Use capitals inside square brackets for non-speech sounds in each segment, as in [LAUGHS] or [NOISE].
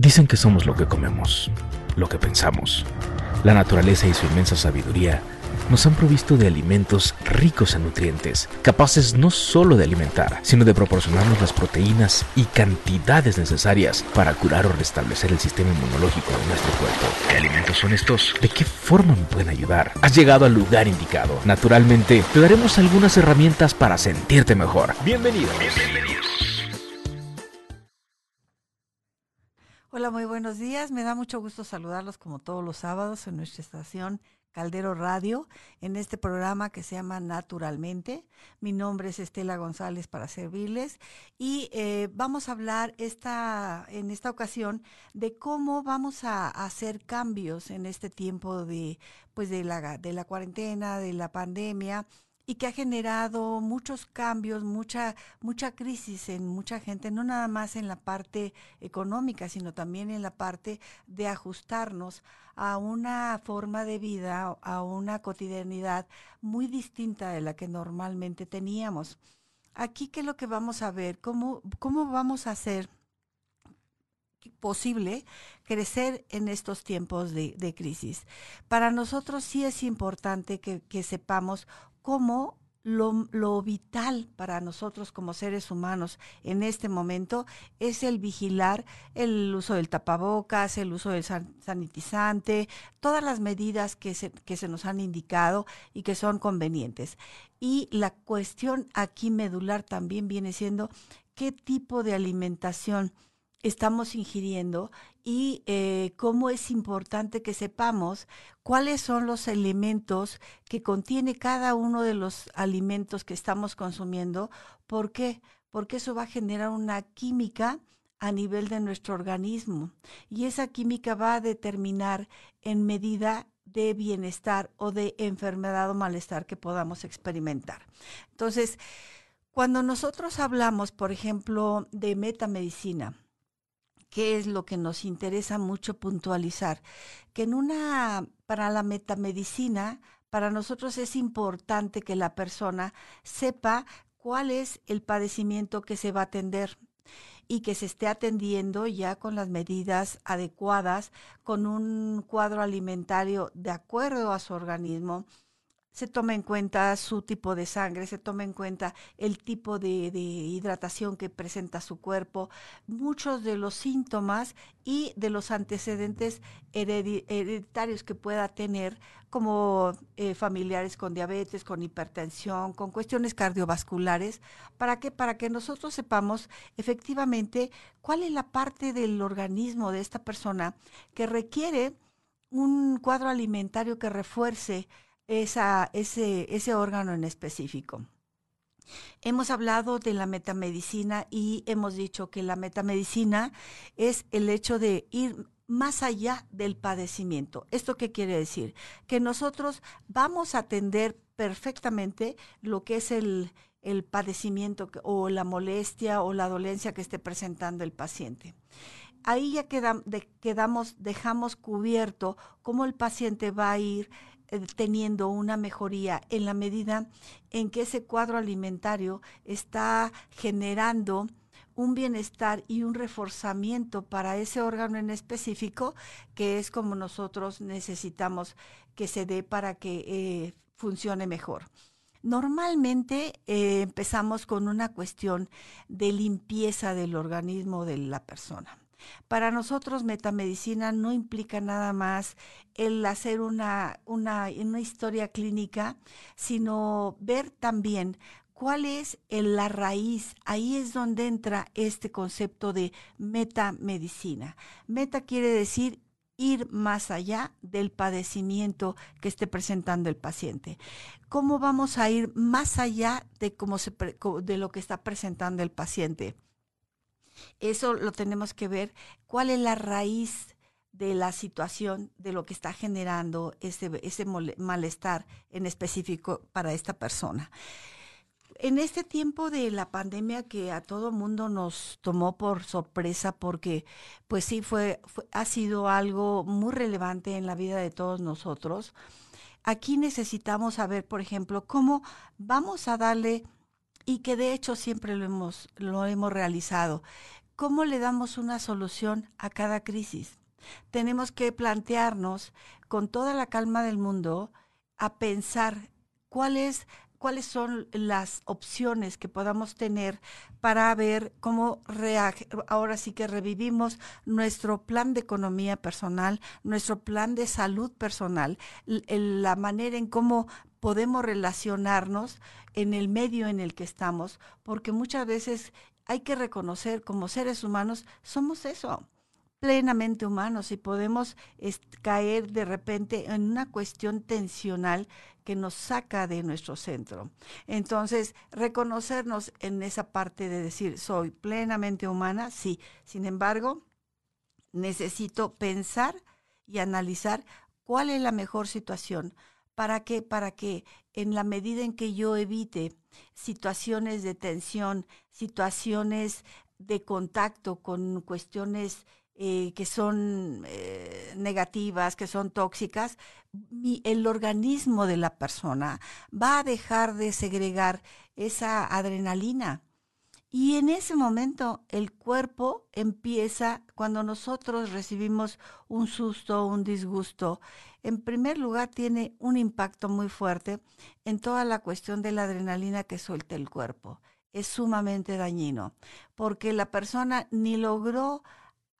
Dicen que somos lo que comemos, lo que pensamos. La naturaleza y su inmensa sabiduría nos han provisto de alimentos ricos en nutrientes, capaces no solo de alimentar, sino de proporcionarnos las proteínas y cantidades necesarias para curar o restablecer el sistema inmunológico de nuestro cuerpo. ¿Qué alimentos son estos? ¿De qué forma me pueden ayudar? Has llegado al lugar indicado. Naturalmente, te daremos algunas herramientas para sentirte mejor. Bienvenido. Bienvenidos. Hola, muy buenos días. Me da mucho gusto saludarlos como todos los sábados en nuestra estación Caldero Radio, en este programa que se llama Naturalmente. Mi nombre es Estela González para servirles y eh, vamos a hablar esta, en esta ocasión de cómo vamos a, hacer cambios en este tiempo de, pues de, la, de la cuarentena, de la pandemia y que ha generado muchos cambios, mucha, mucha crisis en mucha gente, no nada más en la parte económica, sino también en la parte de ajustarnos a una forma de vida, a una cotidianidad muy distinta de la que normalmente teníamos. Aquí, ¿qué es lo que vamos a ver? ¿Cómo, cómo vamos a hacer? posible crecer en estos tiempos de, crisis. Para nosotros sí es importante que sepamos cómo lo, vital para nosotros como seres humanos en este momento es el vigilar el uso del tapabocas, el uso del sanitizante, todas las medidas que se, que se nos han indicado y que son convenientes. Y la cuestión aquí medular también viene siendo qué tipo de alimentación estamos ingiriendo y eh, cómo es importante que sepamos cuáles son los elementos que contiene cada uno de los alimentos que estamos consumiendo. ¿Por qué? Porque eso va a generar una química a nivel de nuestro organismo y esa química va a determinar en medida de bienestar o de enfermedad o malestar que podamos experimentar. Entonces, cuando nosotros hablamos, por ejemplo, de metamedicina, qué es lo que nos interesa mucho puntualizar, que en una, para la metamedicina, para nosotros es importante que la persona sepa cuál es el padecimiento que se va a atender y que se esté atendiendo ya con las medidas adecuadas, con un cuadro alimentario de acuerdo a su organismo, se toma en cuenta su tipo de sangre, se toma en cuenta el tipo de, hidratación que presenta su cuerpo, muchos de los síntomas y de los antecedentes hereditarios que pueda tener, como eh, familiares con diabetes, con hipertensión, con cuestiones cardiovasculares, para que para que nosotros sepamos efectivamente cuál es la parte del organismo de esta persona que requiere un cuadro alimentario que refuerce ese, órgano en específico. Hemos hablado de la metamedicina y hemos dicho que la metamedicina es el hecho de ir más allá del padecimiento. ¿Esto qué quiere decir? Que nosotros vamos a atender perfectamente lo que es el, el padecimiento o la molestia o la dolencia que esté presentando el paciente. Ahí ya quedamos, dejamos cubierto cómo el paciente va a ir teniendo una mejoría en la medida en que ese cuadro alimentario está generando un bienestar y un reforzamiento para ese órgano en específico, que es como nosotros necesitamos que se dé para que eh, funcione mejor. Normalmente eh, empezamos con una cuestión de limpieza del organismo de la persona. Para nosotros metamedicina no implica nada más el hacer una, una, historia clínica, sino ver también cuál es la raíz. Ahí es donde entra este concepto de metamedicina. Meta quiere decir ir más allá del padecimiento que esté presentando el paciente. ¿Cómo vamos a ir más allá de, cómo se, de lo que está presentando el paciente? Eso lo tenemos que ver. ¿Cuál es la raíz de la situación, de lo que está generando ese, ese malestar en específico para esta persona? En este tiempo de la pandemia que a todo mundo nos tomó por sorpresa porque pues sí fue, ha sido algo muy relevante en la vida de todos nosotros. Aquí necesitamos saber, por ejemplo, cómo vamos a darle y que de hecho siempre lo hemos, lo hemos realizado. ¿cómo le damos una solución a cada crisis? Tenemos que plantearnos con toda la calma del mundo a pensar cuál es cuáles son las opciones que podamos tener para ver cómo ahora sí que revivimos nuestro plan de economía personal, nuestro plan de salud personal, la manera en cómo podemos relacionarnos en el medio en el que estamos, porque muchas veces hay que reconocer como seres humanos somos eso plenamente humanos y podemos caer de repente en una cuestión tensional que nos saca de nuestro centro. Entonces, reconocernos en esa parte de decir, soy plenamente humana, sí. Sin embargo, necesito pensar y analizar cuál es la mejor situación. ¿Para qué? Para que en la medida en que yo evite situaciones de tensión, situaciones de contacto con cuestiones eh, que son eh, negativas, que son tóxicas, el organismo de la persona va a dejar de segregar esa adrenalina. Y en ese momento el cuerpo empieza, cuando nosotros recibimos un susto, un disgusto, en primer lugar tiene un impacto muy fuerte en toda la cuestión de la adrenalina que suelta el cuerpo. Es sumamente dañino, porque la persona ni logró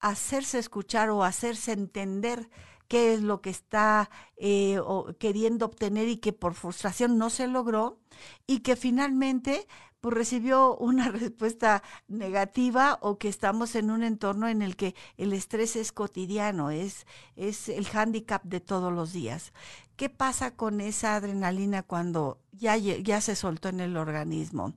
hacerse escuchar o hacerse entender qué es lo que está eh, queriendo obtener y que por frustración no se logró y que finalmente pues recibió una [LAUGHS] respuesta negativa o que estamos en un entorno en el que el estrés es cotidiano, es, es el hándicap de todos los días. ¿Qué pasa con esa adrenalina cuando ya, ya se soltó en el organismo?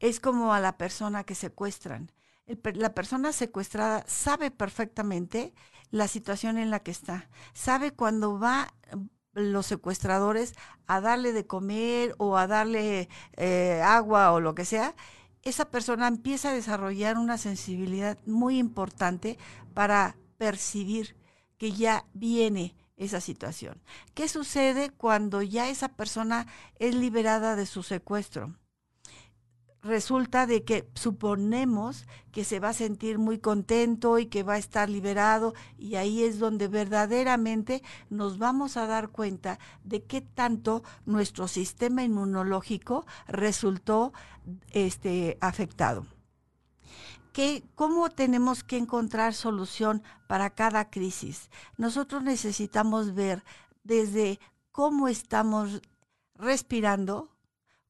Es como a la persona que secuestran la persona secuestrada sabe perfectamente la situación en la que está, sabe cuando va mm, los secuestradores a darle de comer o a darle eh, agua o lo que sea, esa persona empieza a desarrollar una sensibilidad muy importante para percibir que ya viene esa situación. ¿Qué sucede cuando ya esa persona es liberada de su secuestro? Resulta de que suponemos que se va a sentir muy contento y que va a estar liberado y ahí es donde verdaderamente nos vamos a dar cuenta de qué tanto nuestro sistema inmunológico resultó este, afectado. ¿Qué, ¿Cómo tenemos que encontrar solución para cada crisis? Nosotros necesitamos ver desde cómo estamos respirando,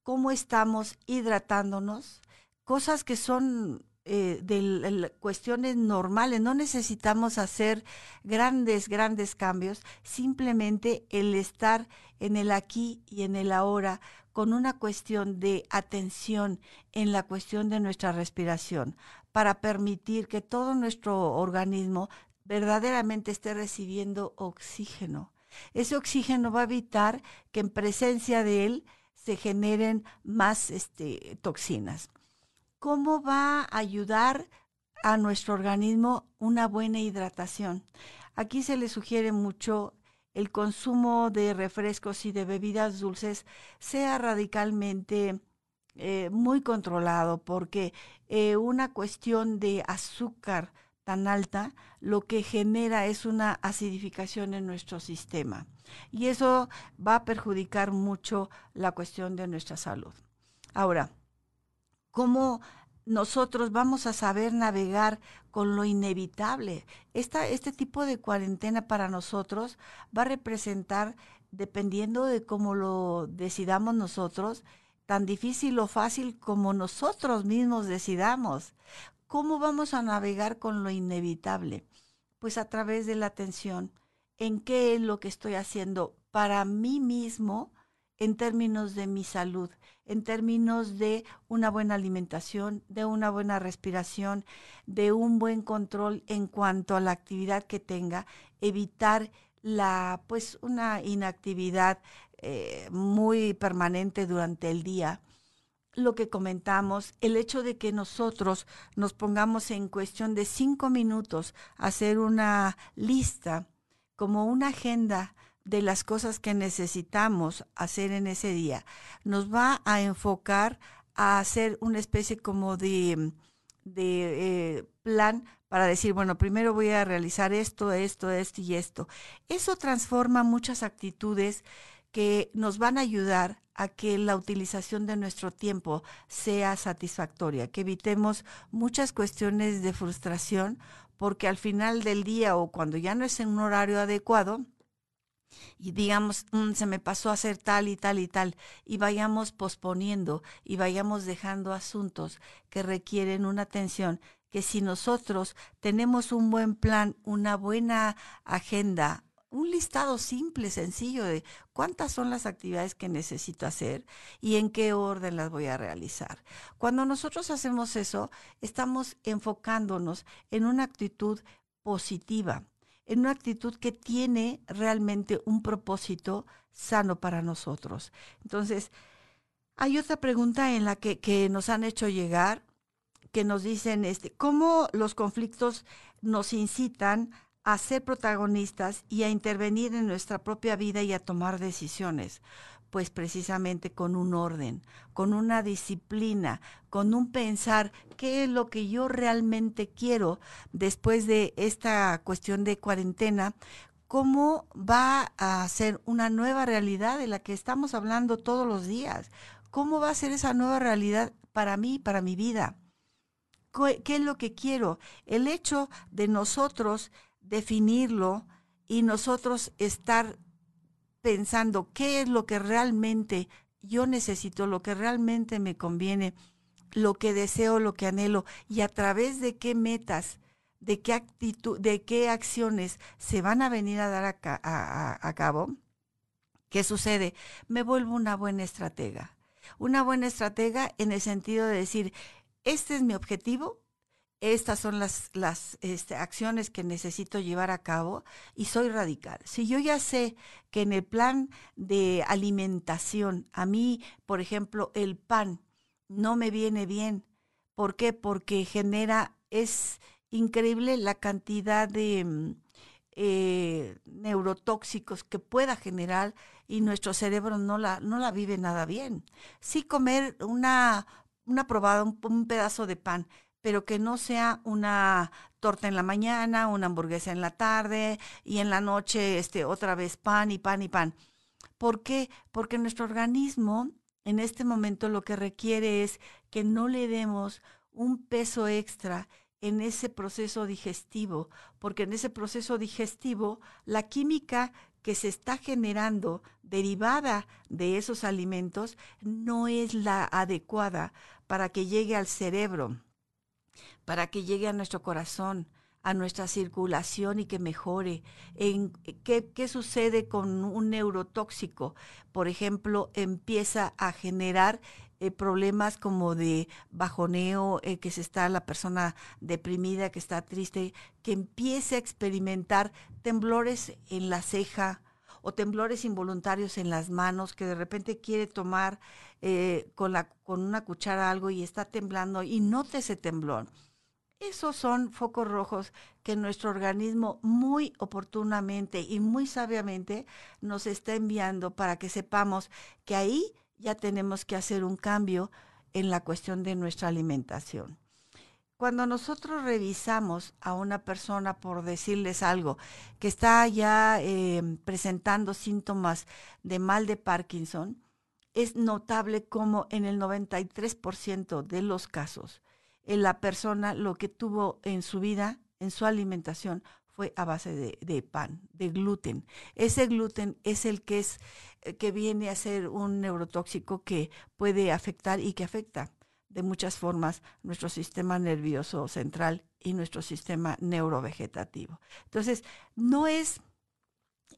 cómo estamos hidratándonos, cosas que son eh, de cuestiones normales, no necesitamos hacer grandes, grandes cambios, simplemente el estar en el aquí y en el ahora con una cuestión de atención en la cuestión de nuestra respiración, para permitir que todo nuestro organismo verdaderamente esté recibiendo oxígeno. Ese oxígeno va a evitar que en presencia de él se generen más este, toxinas. ¿Cómo va a ayudar a nuestro organismo una buena hidratación? Aquí se le sugiere mucho el consumo de refrescos y de bebidas dulces sea radicalmente eh, muy controlado porque eh, una cuestión de azúcar tan alta lo que genera es una acidificación en nuestro sistema y eso va a perjudicar mucho la cuestión de nuestra salud. Ahora, ¿cómo nosotros vamos a saber navegar con lo inevitable? este tipo de cuarentena para nosotros va a representar, dependiendo de cómo lo decidamos nosotros, tan difícil o fácil como nosotros mismos decidamos. ¿Cómo vamos a navegar con lo inevitable? Pues a través de la atención en qué es lo que estoy haciendo para mí mismo en términos de mi salud, en términos de una buena alimentación, de una buena respiración, de un buen control en cuanto a la actividad que tenga, evitar la pues una inactividad eh, muy permanente durante el día. Lo que comentamos, el hecho de que nosotros nos pongamos en cuestión de cinco minutos hacer una lista como una agenda de las cosas que necesitamos hacer en ese día. Nos va a enfocar a hacer una especie como de, de eh, plan para decir, bueno, primero voy a realizar esto, esto, esto y esto. Eso transforma muchas actitudes que nos van a ayudar a que la utilización de nuestro tiempo sea satisfactoria, que evitemos muchas cuestiones de frustración, porque al final del día o cuando ya no es en un horario adecuado, y digamos, mm, se me pasó a hacer tal y tal y tal, y vayamos posponiendo y vayamos dejando asuntos que requieren una atención que si nosotros tenemos un buen plan, una buena agenda, un listado simple, sencillo de cuántas son las actividades que necesito hacer y en qué orden las voy a realizar. Cuando nosotros hacemos eso, estamos enfocándonos en una actitud positiva en una actitud que tiene realmente un propósito sano para nosotros. Entonces, hay otra pregunta en la que, que nos han hecho llegar, que nos dicen este, cómo los conflictos nos incitan a ser protagonistas y a intervenir en nuestra propia vida y a tomar decisiones pues precisamente con un orden, con una disciplina, con un pensar qué es lo que yo realmente quiero después de esta cuestión de cuarentena, cómo va a ser una nueva realidad de la que estamos hablando todos los días, cómo va a ser esa nueva realidad para mí, para mi vida. ¿Qué es lo que quiero? El hecho de nosotros definirlo y nosotros estar pensando qué es lo que realmente yo necesito, lo que realmente me conviene, lo que deseo, lo que anhelo y a través de qué metas, de qué actitud, de qué acciones se van a venir a dar a, a cabo. ¿Qué sucede? Me vuelvo una buena estratega. Una buena estratega en el sentido de decir, este es mi objetivo, estas son las, las este, acciones que necesito llevar a cabo y soy radical. Si yo ya sé que en el plan de alimentación, a mí, por ejemplo, el pan no me viene bien, ¿por qué? Porque genera, es increíble la cantidad de mm, eh, neurotóxicos que pueda generar y nuestro cerebro no la, no la vive nada bien. Sí comer una, una probada, un pedazo de pan, pero que no sea una torta en la mañana, una hamburguesa en la tarde y en la noche este, otra vez pan y pan y pan. ¿Por qué? Porque nuestro organismo en este momento lo que requiere es que no le demos un peso extra en ese proceso digestivo, porque en ese proceso digestivo la química que se está generando derivada de esos alimentos no es la adecuada para que llegue al cerebro para que llegue a nuestro corazón, a nuestra circulación y que mejore. En, ¿qué, ¿Qué sucede con un neurotóxico? Por ejemplo, empieza a generar eh, problemas como de bajoneo, eh, que se está la persona deprimida, que está triste, que empiece a experimentar temblores en la ceja o temblores involuntarios en las manos, que de repente quiere tomar eh, con, la, con una cuchara algo y está temblando y note ese temblor esos son focos rojos que nuestro organismo muy oportunamente y muy sabiamente nos está enviando para que sepamos que ahí ya tenemos que hacer un cambio en la cuestión de nuestra alimentación. Cuando nosotros revisamos a una persona por decirles algo que está ya eh, presentando síntomas de mal de Parkinson, es notable como en el 93% de los casos la persona lo que tuvo en su vida, en su alimentación, fue a base de, pan, de gluten. Ese gluten es el que es eh, que viene a ser un neurotóxico que puede afectar y que afecta de muchas formas nuestro sistema nervioso central y nuestro sistema neurovegetativo. Entonces, no es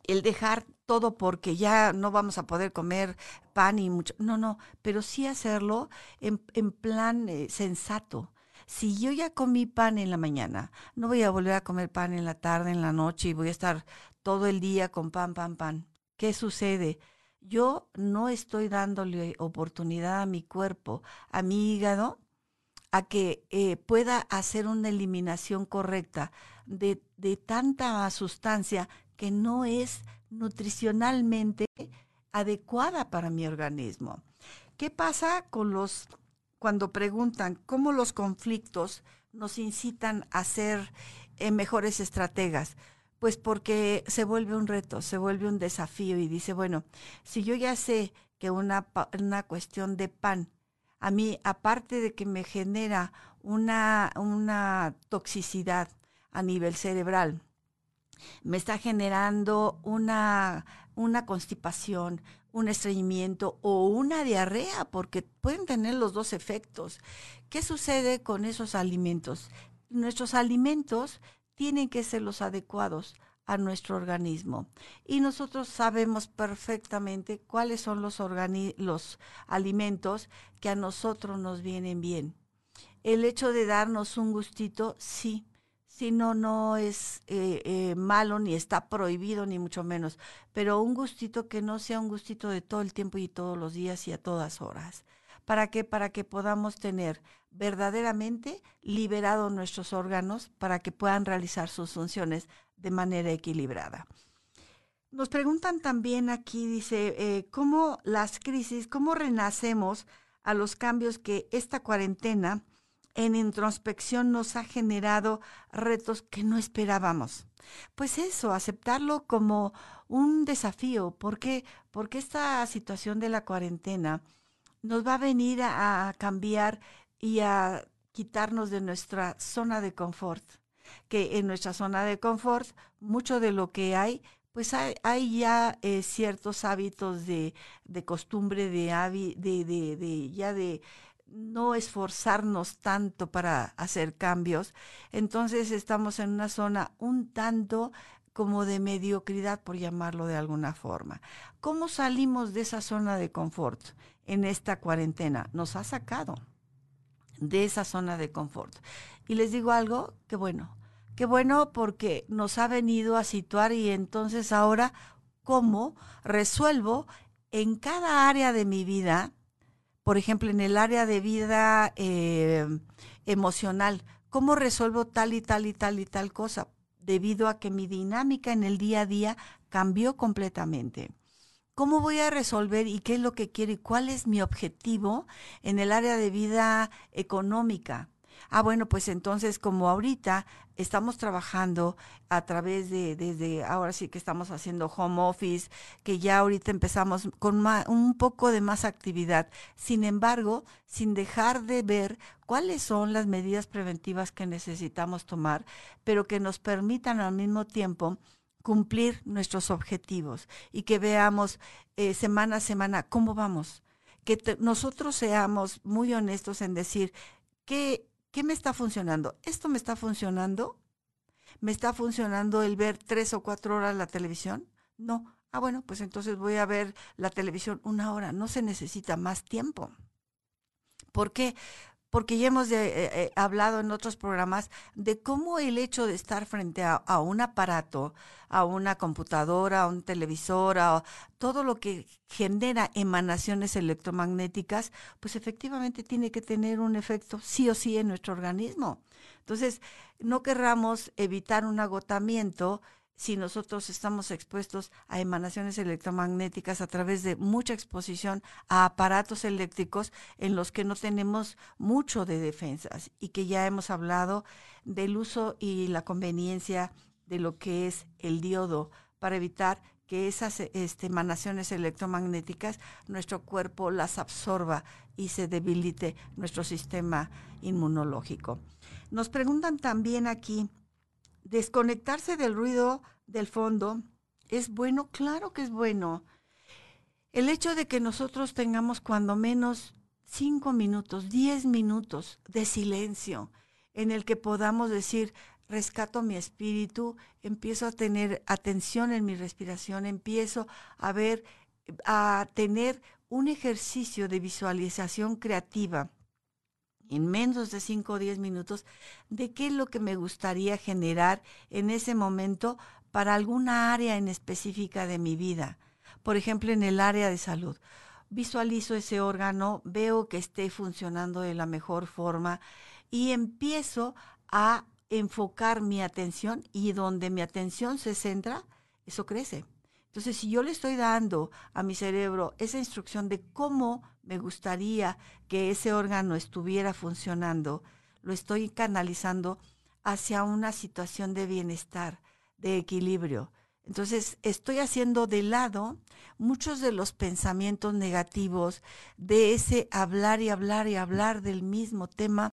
el dejar todo porque ya no vamos a poder comer pan y mucho, no, no, pero sí hacerlo en, plan eh, sensato, si yo ya comí pan en la mañana, no voy a volver a comer pan en la tarde, en la noche y voy a estar todo el día con pan, pan, pan. ¿Qué sucede? Yo no estoy dándole oportunidad a mi cuerpo, a mi hígado, a que eh, pueda hacer una eliminación correcta de, de tanta sustancia que no es nutricionalmente adecuada para mi organismo. ¿Qué pasa con los cuando preguntan cómo los conflictos nos incitan a ser eh, mejores estrategas? Pues porque se vuelve un reto, se vuelve un desafío y dice, bueno, si yo ya sé que una, una cuestión de pan, a mí, aparte de que me genera una, una toxicidad a nivel cerebral, me está generando una, una constipación, un estreñimiento o una diarrea, porque pueden tener los dos efectos. ¿Qué sucede con esos alimentos? Nuestros alimentos tienen que ser los adecuados a nuestro organismo. Y nosotros sabemos perfectamente cuáles son los, alimentos que a nosotros nos vienen bien. El hecho de darnos un gustito, sí, si no, no es eh, eh, malo ni está prohibido, ni mucho menos, pero un gustito que no sea un gustito de todo el tiempo y todos los días y a todas horas. ¿Para qué? Para que podamos tener verdaderamente liberados nuestros órganos para que puedan realizar sus funciones de manera equilibrada. Nos preguntan también aquí, dice, eh, ¿cómo las crisis, cómo renacemos a los cambios que esta cuarentena en introspección nos ha generado retos que no esperábamos. Pues eso, aceptarlo como un desafío. ¿Por qué? Porque esta situación de la cuarentena nos va a venir a, cambiar y a quitarnos de nuestra zona de confort. Que en nuestra zona de confort, mucho de lo que hay, pues hay, ya eh, ciertos hábitos de, de costumbre, de, de, de, de, ya de no esforzarnos tanto para hacer cambios, entonces estamos en una zona un tanto como de mediocridad, por llamarlo de alguna forma. ¿Cómo salimos de esa zona de confort en esta cuarentena? Nos ha sacado de esa zona de confort. Y les digo algo, qué bueno, qué bueno porque nos ha venido a situar y entonces ahora, ¿cómo resuelvo en cada área de mi vida por ejemplo, en el área de vida eh, emocional, ¿cómo resuelvo tal y tal y tal y tal cosa? Debido a que mi dinámica en el día a día cambió completamente. ¿Cómo voy a resolver y qué es lo que quiero y cuál es mi objetivo en el área de vida económica? Ah, bueno, pues entonces como ahorita estamos trabajando a través de, desde ahora sí que estamos haciendo home office, que ya ahorita empezamos con un poco de más actividad. Sin embargo, sin dejar de ver cuáles son las medidas preventivas que necesitamos tomar, pero que nos permitan al mismo tiempo cumplir nuestros objetivos y que veamos eh, semana a semana cómo vamos. Que nosotros seamos muy honestos en decir qué ¿qué me está funcionando? ¿Esto me está funcionando? ¿Me está funcionando el ver tres o cuatro horas la televisión? No. Ah, bueno, pues entonces voy a ver la televisión una hora. No se necesita más tiempo. ¿Por qué? Porque ya hemos eh, eh, hablado en otros programas de cómo el hecho de estar frente a, un aparato, a una computadora, a un televisor, a todo lo que genera emanaciones electromagnéticas, pues efectivamente tiene que tener un efecto sí o sí en nuestro organismo. Entonces, no querramos evitar un agotamiento si nosotros estamos expuestos a emanaciones electromagnéticas a través de mucha exposición a aparatos eléctricos en los que no tenemos mucho de defensas y que ya hemos hablado del uso y la conveniencia de lo que es el diodo para evitar que esas este, emanaciones electromagnéticas nuestro cuerpo las absorba y se debilite nuestro sistema inmunológico. Nos preguntan también aquí, desconectarse del ruido del fondo es bueno, claro que es bueno. El hecho de que nosotros tengamos cuando menos cinco minutos, diez minutos de silencio en el que podamos decir, rescato mi espíritu, empiezo a tener atención en mi respiración, empiezo a ver, a tener un ejercicio de visualización creativa en menos de 5 o 10 minutos de qué es lo que me gustaría generar en ese momento para alguna área en específica de mi vida. Por ejemplo, en el área de salud. Visualizo ese órgano, veo que esté funcionando de la mejor forma y empiezo a enfocar mi atención y donde mi atención se centra, eso crece. Entonces, si yo le estoy dando a mi cerebro esa instrucción de cómo me gustaría que ese órgano estuviera funcionando, lo estoy canalizando hacia una situación de bienestar, de equilibrio. Entonces, estoy haciendo de lado muchos de los pensamientos negativos de ese hablar y hablar y hablar del mismo tema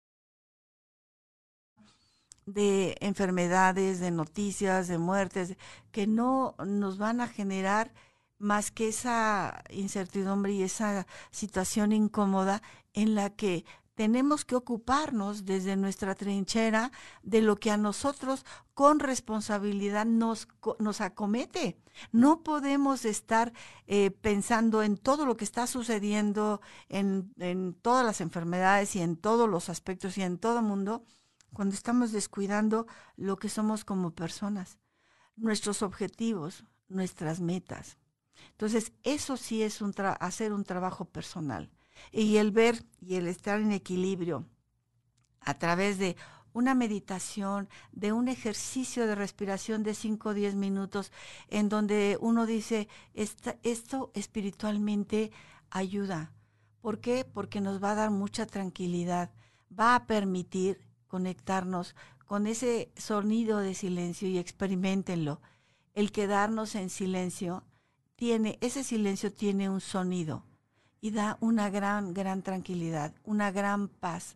de enfermedades, de noticias, de muertes, que no nos van a generar más que esa incertidumbre y esa situación incómoda en la que tenemos que ocuparnos desde nuestra trinchera de lo que a nosotros con responsabilidad nos, nos acomete. No podemos estar eh, pensando en todo lo que está sucediendo en, en todas las enfermedades y en todos los aspectos y en todo el mundo cuando estamos descuidando lo que somos como personas, nuestros objetivos, nuestras metas. Entonces, eso sí es un hacer un trabajo personal. Y el ver y el estar en equilibrio a través de una meditación, de un ejercicio de respiración de 5 o 10 minutos, en donde uno dice, esto espiritualmente ayuda. ¿Por qué? Porque nos va a dar mucha tranquilidad, va a permitir conectarnos con ese sonido de silencio y experimentenlo. El quedarnos en silencio tiene, ese silencio tiene un sonido y da una gran, gran tranquilidad, una gran paz.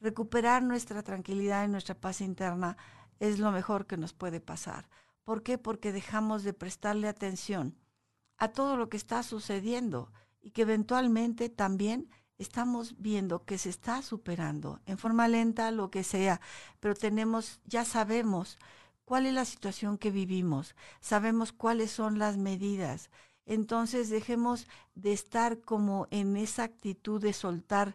Recuperar nuestra tranquilidad y nuestra paz interna es lo mejor que nos puede pasar. ¿Por qué? Porque dejamos de prestarle atención a todo lo que está sucediendo y que eventualmente también estamos viendo que se está superando en forma lenta, lo que sea, pero tenemos, ya sabemos cuál es la situación que vivimos, sabemos cuáles son las medidas, entonces dejemos de estar como en esa actitud de soltar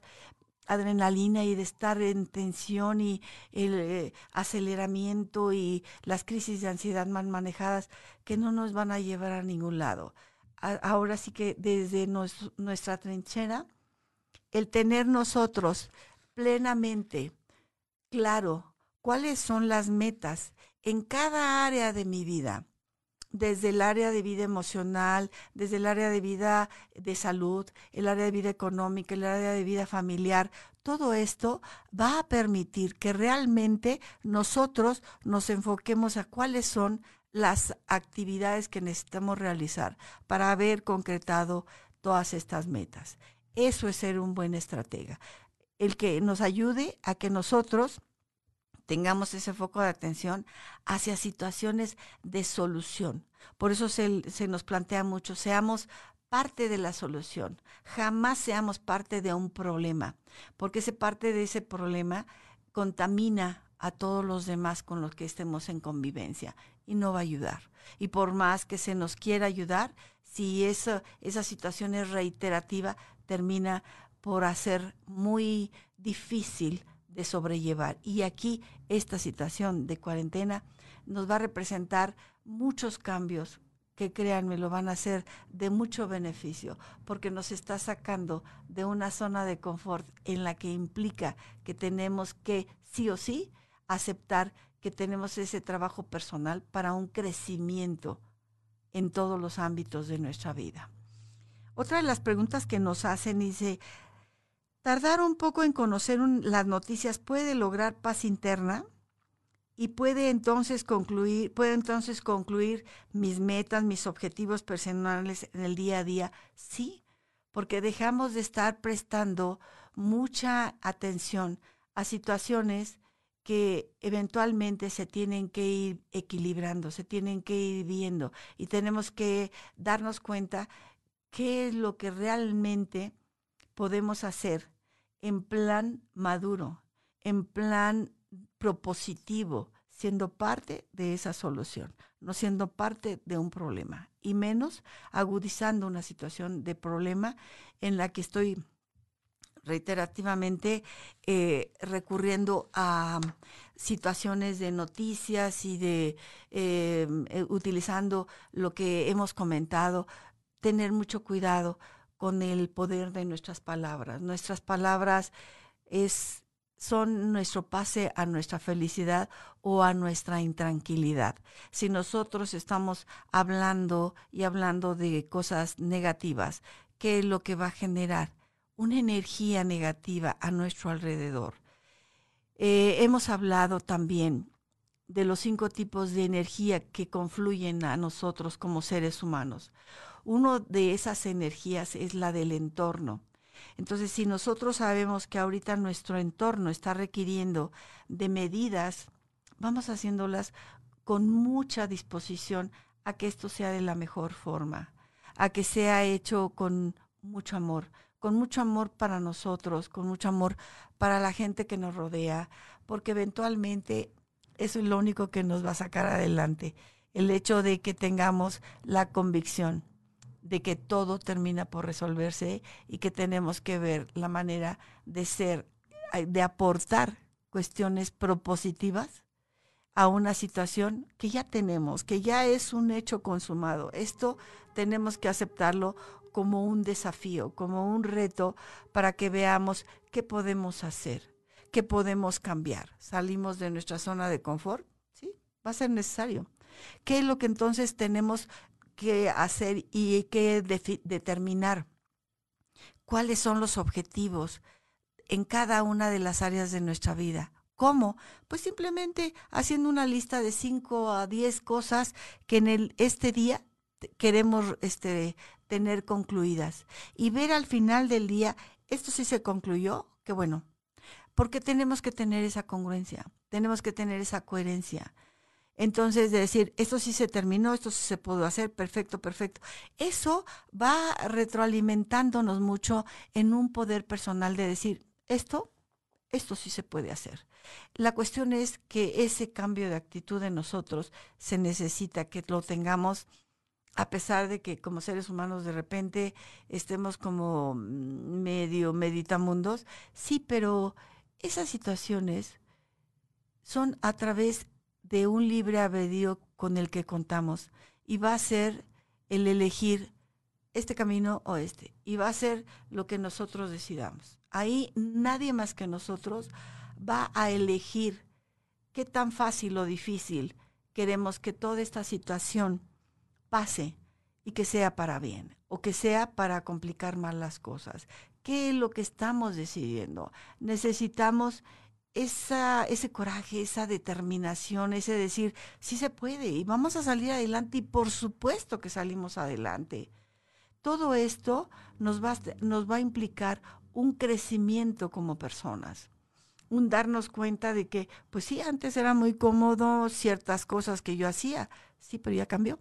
adrenalina y de estar en tensión y el eh, aceleramiento y las crisis de ansiedad mal manejadas que no nos van a llevar a ningún lado. ahora sí que desde nuestra trinchera, el tener nosotros plenamente claro cuáles son las metas en cada área de mi vida, desde el área de vida emocional, desde el área de vida de salud, el área de vida económica, el área de vida familiar, todo esto va a permitir que realmente nosotros nos enfoquemos a cuáles son las actividades que necesitamos realizar para haber concretado todas estas metas. Eso es ser un buen estratega. El que nos ayude a que nosotros tengamos ese foco de atención hacia situaciones de solución. Por eso se, nos plantea mucho, seamos parte de la solución, jamás seamos parte de un problema, porque ese parte de ese problema contamina a todos los demás con los que estemos en convivencia y no va a ayudar. Y por más que se nos quiera ayudar, si esa, esa situación es reiterativa, termina por hacer muy difícil de sobrellevar. Y aquí esta situación de cuarentena nos va a representar muchos cambios que créanme lo van a hacer de mucho beneficio, porque nos está sacando de una zona de confort en la que implica que tenemos que sí o sí aceptar que tenemos ese trabajo personal para un crecimiento en todos los ámbitos de nuestra vida. Otra de las preguntas que nos hacen dice, Tardar un poco en conocer las noticias puede lograr paz interna y puede entonces concluir, puede entonces concluir mis metas, mis objetivos personales en el día a día. Sí, porque dejamos de estar prestando mucha atención a situaciones que eventualmente se tienen que ir equilibrando, se tienen que ir viendo y tenemos que darnos cuenta qué es lo que realmente podemos hacer en plan maduro, en plan propositivo, siendo parte de esa solución, no siendo parte de un problema, y menos agudizando una situación de problema en la que estoy reiterativamente eh, recurriendo a situaciones de noticias y de eh, eh, utilizando lo que hemos comentado, tener mucho cuidado con el poder de nuestras palabras. Nuestras palabras es, son nuestro pase a nuestra felicidad o a nuestra intranquilidad. Si nosotros estamos hablando y hablando de cosas negativas, ¿qué es lo que va a generar? Una energía negativa a nuestro alrededor. Eh, hemos hablado también de los cinco tipos de energía que confluyen a nosotros como seres humanos. Uno de esas energías es la del entorno. Entonces, si nosotros sabemos que ahorita nuestro entorno está requiriendo de medidas, vamos haciéndolas con mucha disposición a que esto sea de la mejor forma, a que sea hecho con mucho amor, con mucho amor para nosotros, con mucho amor para la gente que nos rodea, porque eventualmente eso es lo único que nos va a sacar adelante, el hecho de que tengamos la convicción de que todo termina por resolverse y que tenemos que ver la manera de ser, de aportar cuestiones propositivas a una situación que ya tenemos, que ya es un hecho consumado. Esto tenemos que aceptarlo como un desafío, como un reto para que veamos qué podemos hacer, qué podemos cambiar. Salimos de nuestra zona de confort, ¿sí? Va a ser necesario. ¿Qué es lo que entonces tenemos que hacer y que determinar? ¿Cuáles son los objetivos en cada una de las áreas de nuestra vida? ¿Cómo? Pues simplemente haciendo una lista de 5 a 10 cosas que en el, este día queremos este, tener concluidas y ver al final del día, esto sí se concluyó, qué bueno, porque tenemos que tener esa congruencia, tenemos que tener esa coherencia. Entonces, de decir, esto sí se terminó, esto sí se pudo hacer, perfecto, perfecto. Eso va retroalimentándonos mucho en un poder personal de decir, esto, esto sí se puede hacer. La cuestión es que ese cambio de actitud en nosotros se necesita que lo tengamos a pesar de que como seres humanos de repente estemos como medio meditamundos, sí, pero esas situaciones son a través de un libre albedrío con el que contamos y va a ser el elegir este camino o este y va a ser lo que nosotros decidamos. Ahí nadie más que nosotros va a elegir qué tan fácil o difícil queremos que toda esta situación pase y que sea para bien o que sea para complicar más las cosas. ¿Qué es lo que estamos decidiendo? Necesitamos esa, ese coraje, esa determinación, ese decir, sí se puede y vamos a salir adelante y por supuesto que salimos adelante. Todo esto nos va, nos va a implicar un crecimiento como personas un darnos cuenta de que, pues sí, antes era muy cómodo ciertas cosas que yo hacía, sí, pero ya cambió.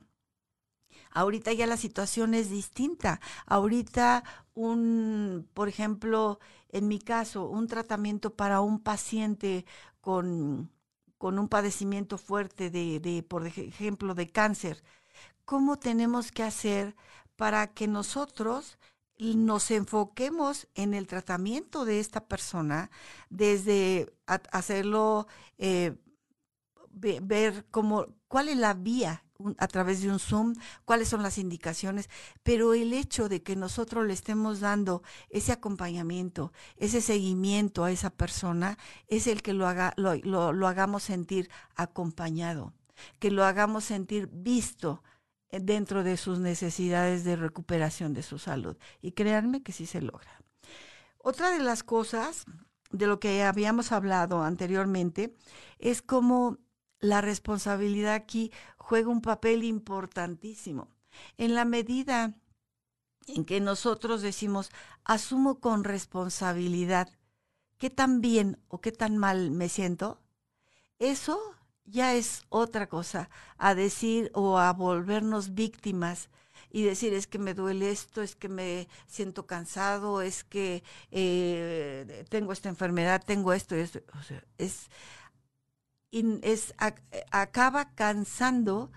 Ahorita ya la situación es distinta. Ahorita un, por ejemplo, en mi caso, un tratamiento para un paciente con, con un padecimiento fuerte de, de, por ejemplo, de cáncer, ¿cómo tenemos que hacer para que nosotros nos enfoquemos en el tratamiento de esta persona, desde hacerlo, eh, ver cómo, cuál es la vía a través de un Zoom, cuáles son las indicaciones, pero el hecho de que nosotros le estemos dando ese acompañamiento, ese seguimiento a esa persona, es el que lo, haga, lo, lo hagamos sentir acompañado, que lo hagamos sentir visto, eh, dentro de sus necesidades de recuperación de su salud. Y créanme que sí se logra. Otra de las cosas de lo que habíamos hablado anteriormente es cómo la responsabilidad aquí juega un papel importantísimo. En la medida en que nosotros decimos, asumo con responsabilidad qué tan bien o qué tan mal me siento, eso ya es otra cosa a decir o a volvernos víctimas y decir es que me duele esto, es que me siento cansado, es que eh, tengo esta enfermedad, tengo esto, esto. O sea, es, es acaba cansando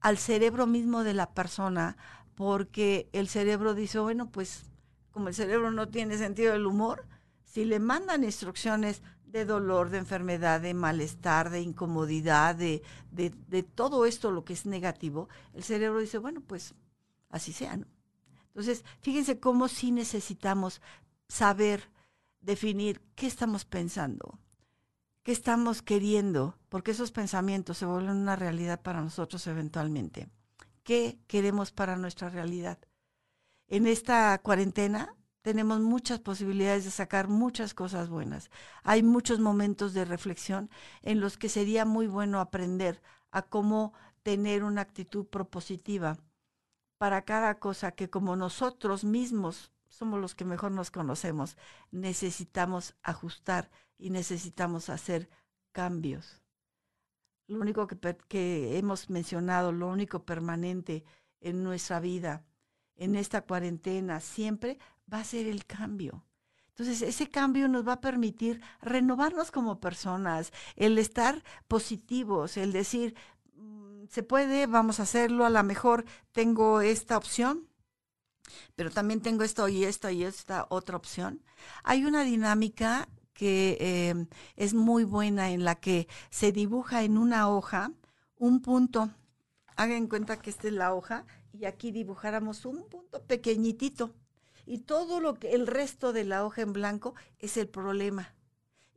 al cerebro mismo de la persona porque el cerebro dice, bueno, pues como el cerebro no tiene sentido del humor, si le mandan instrucciones de dolor, de enfermedad, de malestar, de incomodidad, de, de, todo esto, lo que es negativo, el cerebro dice, bueno, pues así sea, ¿no? Entonces, fíjense cómo sí necesitamos saber definir qué estamos pensando, qué estamos queriendo, porque esos pensamientos se vuelven una realidad para nosotros eventualmente. ¿Qué queremos para nuestra realidad? En esta cuarentena tenemos muchas posibilidades de sacar muchas cosas buenas. Hay muchos momentos de reflexión en los que sería muy bueno aprender a cómo tener una actitud propositiva para cada cosa que como nosotros mismos somos los que mejor nos conocemos, necesitamos ajustar y necesitamos hacer cambios. Lo único que, que hemos mencionado, lo único permanente en nuestra vida, en esta cuarentena, siempre va a ser el cambio. Entonces, ese cambio nos va a permitir renovarnos como personas, el estar positivos, el decir, mm, se puede, vamos a hacerlo, a lo mejor tengo esta opción, pero también tengo esto y esto y esta otra opción. Hay una dinámica que em, es muy buena en la que se dibuja en una hoja un punto. Hagan en cuenta que esta es la hoja y aquí dibujáramos un punto pequeñitito y todo lo que el resto de la hoja en blanco es el problema.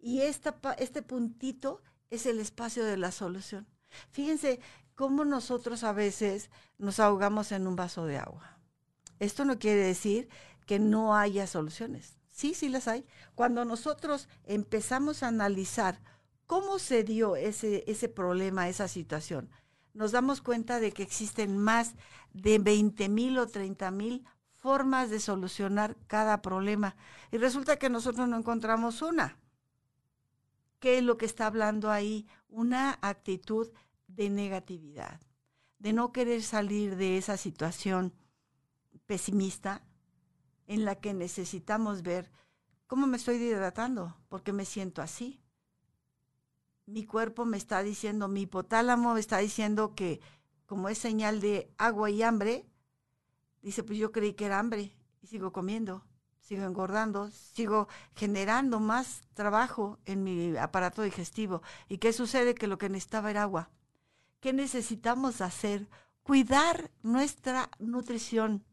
Y esta, este puntito es el espacio de la solución. Fíjense cómo nosotros a veces nos ahogamos en un vaso de agua. Esto no quiere decir que no haya soluciones. Sí, sí las hay. Cuando nosotros empezamos a analizar cómo se dio ese, ese problema, esa situación, nos damos cuenta de que existen más de 20 mil o 30 mil formas de solucionar cada problema. Y resulta que nosotros no encontramos una. ¿Qué es lo que está hablando ahí? Una actitud de negatividad, de no querer salir de esa situación pesimista en la que necesitamos ver cómo me estoy hidratando, porque me siento así. Mi cuerpo me está diciendo, mi hipotálamo me está diciendo que como es señal de agua y hambre, Dice, pues yo creí que era hambre y sigo comiendo, sigo engordando, sigo generando más trabajo en mi aparato digestivo. ¿Y qué sucede? Que lo que necesitaba era agua. ¿Qué necesitamos hacer? Cuidar nuestra nutrición,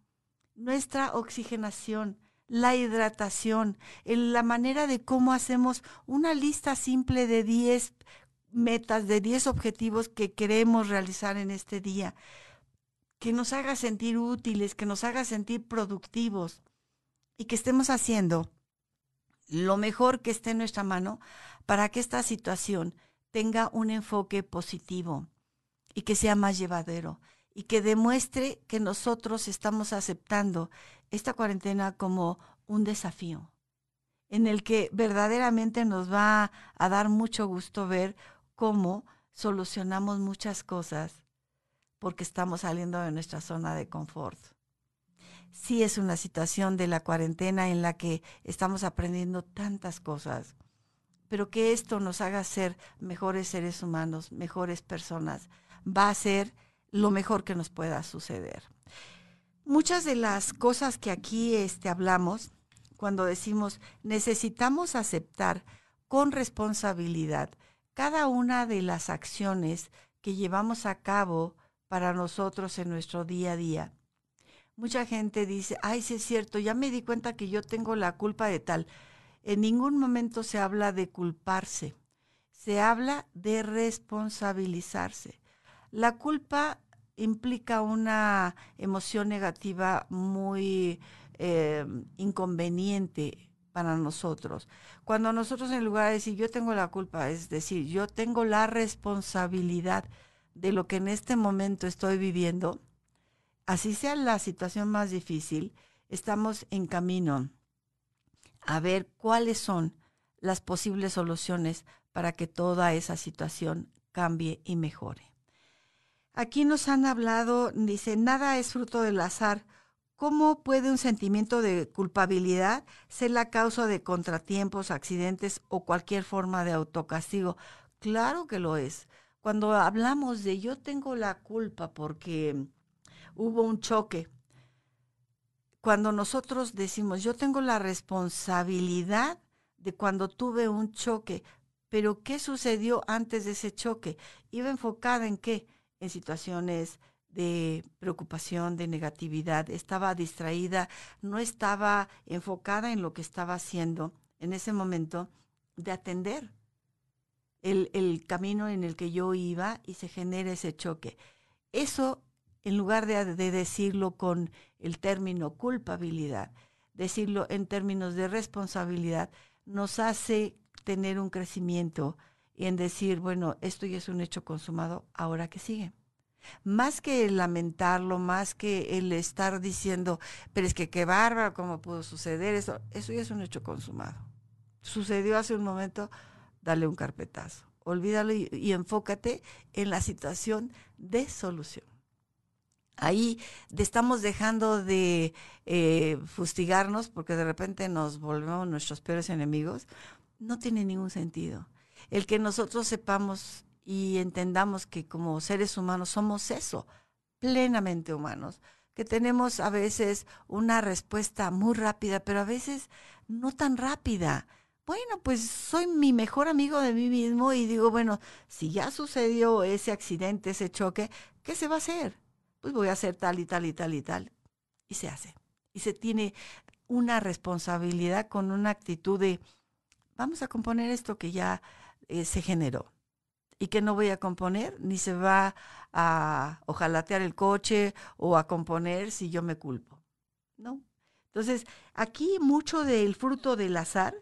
nuestra oxigenación, la hidratación, en la manera de cómo hacemos una lista simple de 10 metas, de 10 objetivos que queremos realizar en este día que nos haga sentir útiles, que nos haga sentir productivos y que estemos haciendo lo mejor que esté en nuestra mano para que esta situación tenga un enfoque positivo y que sea más llevadero y que demuestre que nosotros estamos aceptando esta cuarentena como un desafío en el que verdaderamente nos va a dar mucho gusto ver cómo solucionamos muchas cosas porque estamos saliendo de nuestra zona de confort. Sí es una situación de la cuarentena en la que estamos aprendiendo tantas cosas, pero que esto nos haga ser mejores seres humanos, mejores personas, va a ser lo mejor que nos pueda suceder. Muchas de las cosas que aquí este, hablamos, cuando decimos necesitamos aceptar con responsabilidad cada una de las acciones que llevamos a cabo para nosotros en nuestro día a día. Mucha gente dice, ay, sí es cierto, ya me di cuenta que yo tengo la culpa de tal. En ningún momento se habla de culparse, se habla de responsabilizarse. La culpa implica una emoción negativa muy eh, inconveniente para nosotros. Cuando nosotros en lugar de decir yo tengo la culpa, es decir, yo tengo la responsabilidad de lo que en este momento estoy viviendo, así sea la situación más difícil, estamos en camino a ver cuáles son las posibles soluciones para que toda esa situación cambie y mejore. Aquí nos han hablado, dice, nada es fruto del azar. ¿Cómo puede un sentimiento de culpabilidad ser la causa de contratiempos, accidentes o cualquier forma de autocastigo? Claro que lo es cuando hablamos de yo tengo la culpa porque hubo un choque, cuando nosotros decimos yo tengo la responsabilidad de cuando tuve un choque, pero ¿qué sucedió antes de ese choque? Iba enfocada en qué? En situaciones de preocupación, de negatividad, estaba distraída, no estaba enfocada en lo que estaba haciendo en ese momento de atender el, camino en el que yo iba y se genera ese choque. Eso, en lugar de, de decirlo con el término culpabilidad, decirlo en términos de responsabilidad, nos hace tener un crecimiento y en decir, bueno, esto ya es un hecho consumado, ahora que sigue. Más que el lamentarlo, más que el estar diciendo, pero es que qué bárbaro, cómo pudo suceder eso, eso ya es un hecho consumado. Sucedió hace un momento, dale un carpetazo. Olvídalo y, enfócate en la situación de solución. Ahí estamos dejando de eh, fustigarnos porque de repente nos volvemos nuestros peores enemigos. No tiene ningún sentido. El que nosotros sepamos y entendamos que como seres humanos somos eso, plenamente humanos, que tenemos a veces una respuesta muy rápida, pero a veces no tan rápida. Bueno, pues soy mi mejor amigo de mí mismo y digo, bueno, si ya sucedió ese accidente, ese choque, ¿qué se va a hacer? Pues voy a hacer tal y tal y tal y tal. Y se hace. Y se tiene una responsabilidad con una actitud de, vamos a componer esto que ya eh, se generó y que no voy a componer, ni se va a ojalatear el coche o a componer si yo me culpo. ¿No? Entonces, aquí mucho del fruto del azar,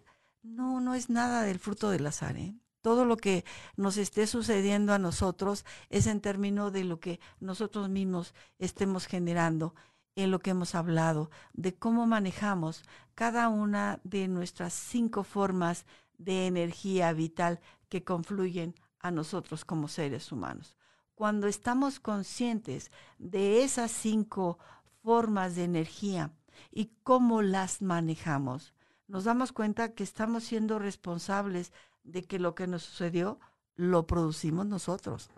no, no es nada del fruto del azar, ¿eh? Todo lo que nos esté sucediendo a nosotros es en términos de lo que nosotros mismos estemos generando, en lo que hemos hablado, de cómo manejamos cada una de nuestras cinco formas de energía vital que confluyen a nosotros como seres humanos. Cuando estamos conscientes de esas cinco formas de energía y cómo las manejamos, nos damos cuenta que estamos siendo responsables de que lo que nos sucedió lo producimos nosotros.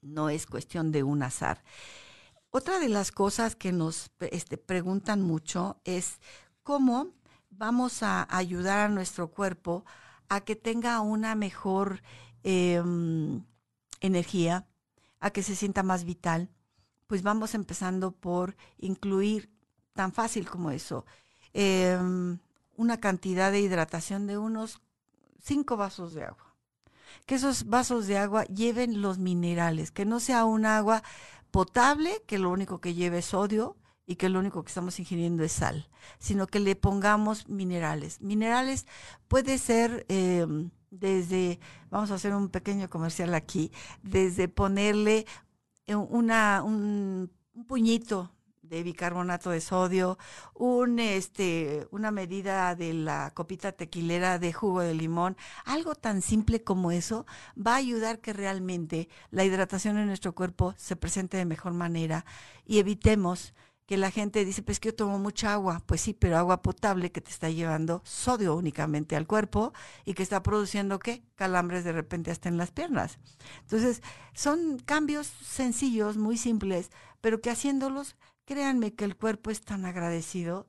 No es cuestión de un azar. Otra de las cosas que nos este, preguntan mucho es cómo vamos a ayudar a nuestro cuerpo a que tenga una mejor Em, energía, a que se sienta más vital, pues vamos empezando por incluir, tan fácil como eso, em, una cantidad de hidratación de unos cinco vasos de agua. Que esos vasos de agua lleven los minerales, que no sea un agua potable, que lo único que lleve es sodio y que lo único que estamos ingiriendo es sal, sino que le pongamos minerales. Minerales puede ser... Em, desde, vamos a hacer un pequeño comercial aquí, desde ponerle una, un, puñito de bicarbonato de sodio, un, este, una medida de la copita tequilera de jugo de limón, algo tan simple como eso va a ayudar que realmente la hidratación en nuestro cuerpo se presente de mejor manera y evitemos que la gente dice, pues que yo tomo mucha agua. Pues sí, pero agua potable que te está llevando sodio únicamente al cuerpo y que está produciendo qué? Calambres de repente hasta en las piernas. Entonces, son cambios sencillos, muy simples, pero que haciéndolos, créanme que el cuerpo es tan agradecido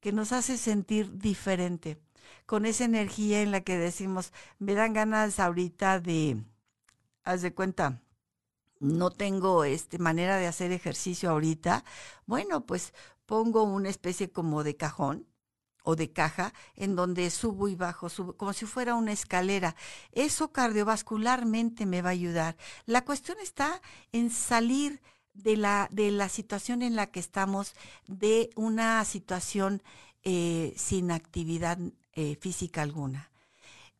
que nos hace sentir diferente, con esa energía en la que decimos, me dan ganas ahorita de, haz de cuenta, no tengo este, manera de hacer ejercicio ahorita, bueno, pues pongo una especie como de cajón o de caja en donde subo y bajo, subo, como si fuera una escalera. Eso cardiovascularmente me va a ayudar. La cuestión está en salir de la, de la situación en la que estamos, de una situación eh, sin actividad eh, física alguna.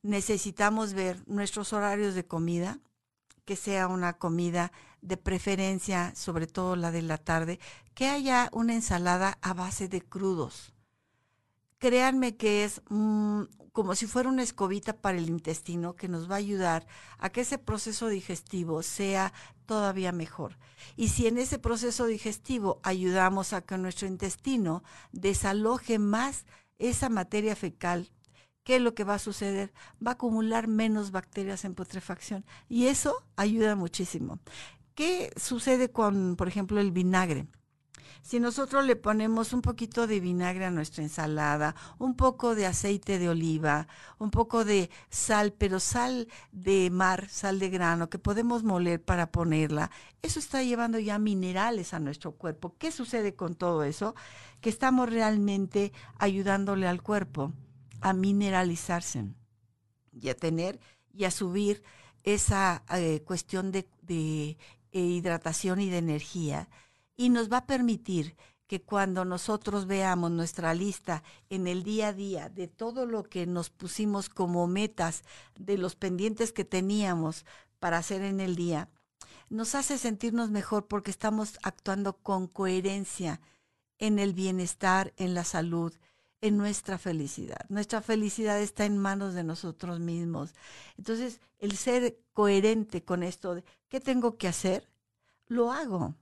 Necesitamos ver nuestros horarios de comida, que sea una comida de preferencia, sobre todo la de la tarde, que haya una ensalada a base de crudos. Créanme que es mm, como si fuera una escobita para el intestino que nos va a ayudar a que ese proceso digestivo sea todavía mejor. Y si en ese proceso digestivo ayudamos a que nuestro intestino desaloje más esa materia fecal ¿qué es lo que va a suceder? Va a acumular menos bacterias en putrefacción y eso ayuda muchísimo. ¿Qué sucede con, por ejemplo, el vinagre? Si nosotros le ponemos un poquito de vinagre a nuestra ensalada, un poco de aceite de oliva, un poco de sal, pero sal de mar, sal de grano, que podemos moler para ponerla, eso está llevando ya minerales a nuestro cuerpo. ¿Qué sucede con todo eso? Que estamos realmente ayudándole al cuerpo a mineralizarse y a tener y a subir esa eh, cuestión de, eh, hidratación y de energía y nos va a permitir que cuando nosotros veamos nuestra lista en el día a día de todo lo que nos pusimos como metas, de los pendientes que teníamos para hacer en el día, nos hace sentirnos mejor porque estamos actuando con coherencia en el bienestar, en la salud, en nuestra felicidad. Nuestra felicidad está en manos de nosotros mismos. Entonces, el ser coherente con esto de qué tengo que hacer, lo hago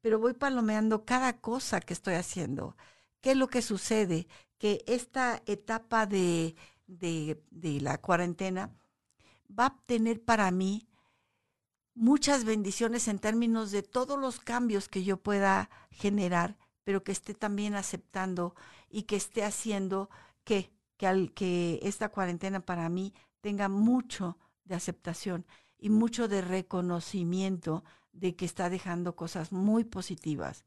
pero voy palomeando cada cosa que estoy haciendo. ¿Qué es lo que sucede? Que esta etapa de, de, de la cuarentena va a tener para mí muchas bendiciones en términos de todos los cambios que yo pueda generar, pero que esté también aceptando y que esté haciendo que, que, al, que esta cuarentena para mí tenga mucho de aceptación y mucho de reconocimiento de que está dejando cosas muy positivas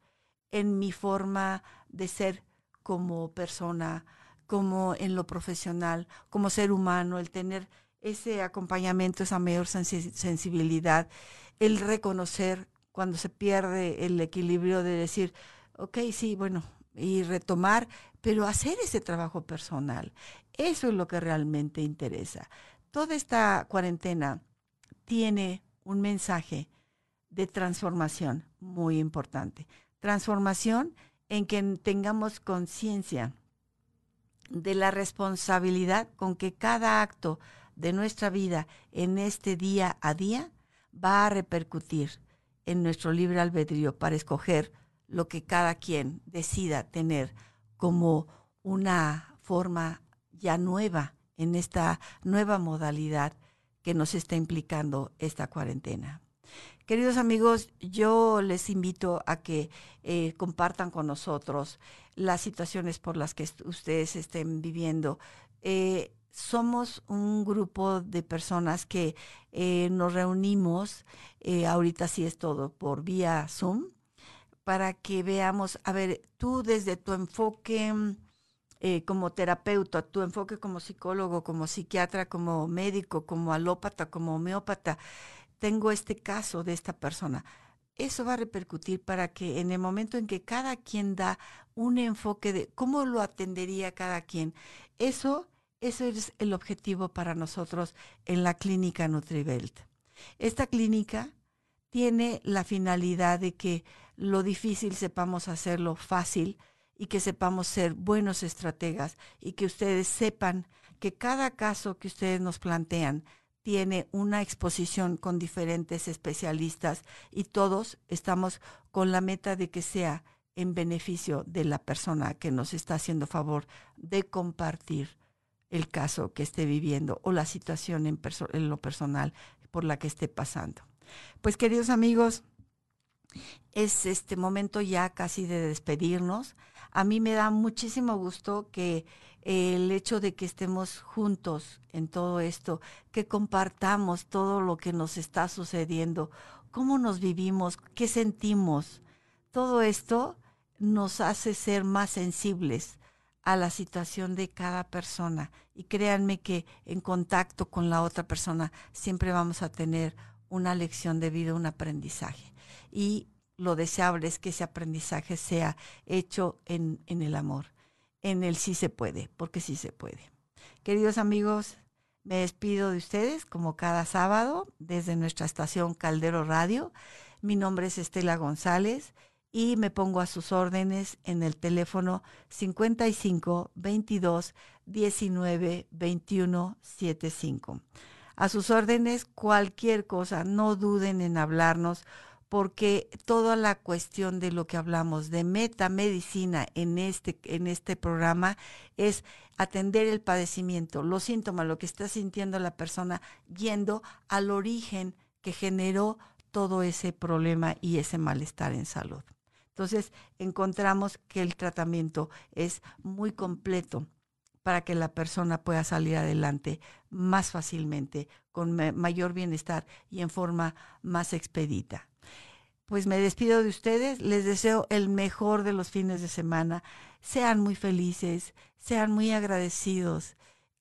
en mi forma de ser como persona, como en lo profesional, como ser humano, el tener ese acompañamiento, esa mayor sensibilidad, el reconocer cuando se pierde el equilibrio de decir, ok, sí, bueno, y retomar, pero hacer ese trabajo personal. Eso es lo que realmente interesa. Toda esta cuarentena tiene un mensaje de transformación muy importante. Transformación en que tengamos conciencia de la responsabilidad con que cada acto de nuestra vida en este día a día va a repercutir en nuestro libre albedrío para escoger lo que cada quien decida tener como una forma ya nueva en esta nueva modalidad que nos está implicando esta cuarentena. Queridos amigos, yo les invito a que eh, compartan con nosotros las situaciones por las que ustedes estén viviendo. Eh, somos un grupo de personas que eh, nos reunimos, ahorita sí es todo por vía Zoom, para que veamos, a ver, tú desde tu enfoque como terapeuta, tu enfoque como psicólogo, como psiquiatra, como médico, como alópata, como homeópata, tengo este caso de esta persona. Eso va a repercutir para que en el momento en que cada quien da un enfoque de cómo lo atendería cada quien, eso, eso es el objetivo para nosotros en la clínica Nutribelt. Esta clínica tiene la finalidad de que lo difícil sepamos hacerlo fácil y que sepamos ser buenos estrategas y que ustedes sepan que cada caso que ustedes nos plantean tiene una exposición con diferentes especialistas y todos estamos con la meta de que sea en beneficio de la persona que nos está haciendo favor de compartir el caso que esté viviendo o la situación en, en lo personal por la que esté pasando. Pues queridos amigos, es este momento ya casi de despedirnos. A mí me da muchísimo gusto que el hecho de que estemos juntos en todo esto, que compartamos todo lo que nos está sucediendo, cómo nos vivimos, qué sentimos, todo esto nos hace ser más sensibles a la situación de cada persona. Y créanme que en contacto con la otra persona siempre vamos a tener una lección de vida, un aprendizaje. Y lo deseable es que ese aprendizaje sea hecho en, en el amor en el sí se puede, porque sí se puede. Queridos amigos, me despido de ustedes como cada sábado desde nuestra estación Caldero Radio. Mi nombre es Estela González y me pongo a sus órdenes en el teléfono 55 22 19 21 75. A sus órdenes cualquier cosa, no duden en hablarnos porque toda la cuestión de lo que hablamos de metamedicina en este, en este programa es atender el padecimiento, los síntomas, lo que está sintiendo la persona, yendo al origen que generó todo ese problema y ese malestar en salud. Entonces, encontramos que el tratamiento es muy completo para que la persona pueda salir adelante más fácilmente, con mayor bienestar y en forma más expedita pues me despido de ustedes, les deseo el mejor de los fines de semana, sean muy felices, sean muy agradecidos.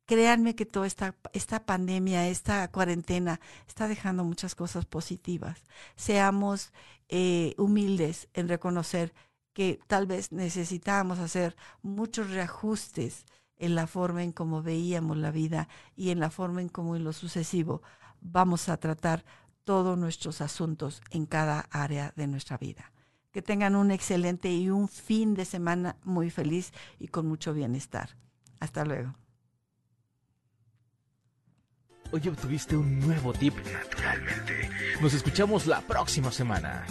Créanme que toda esta, esta pandemia, esta cuarentena está dejando muchas cosas positivas. Seamos eh, humildes en reconocer que tal vez necesitábamos hacer muchos reajustes en la forma en cómo veíamos la vida y en la forma en cómo en lo sucesivo vamos a tratar todos nuestros asuntos en cada área de nuestra vida. Que tengan un excelente y un fin de semana muy feliz y con mucho bienestar. Hasta luego. Hoy obtuviste un nuevo tip naturalmente. Nos escuchamos la próxima semana.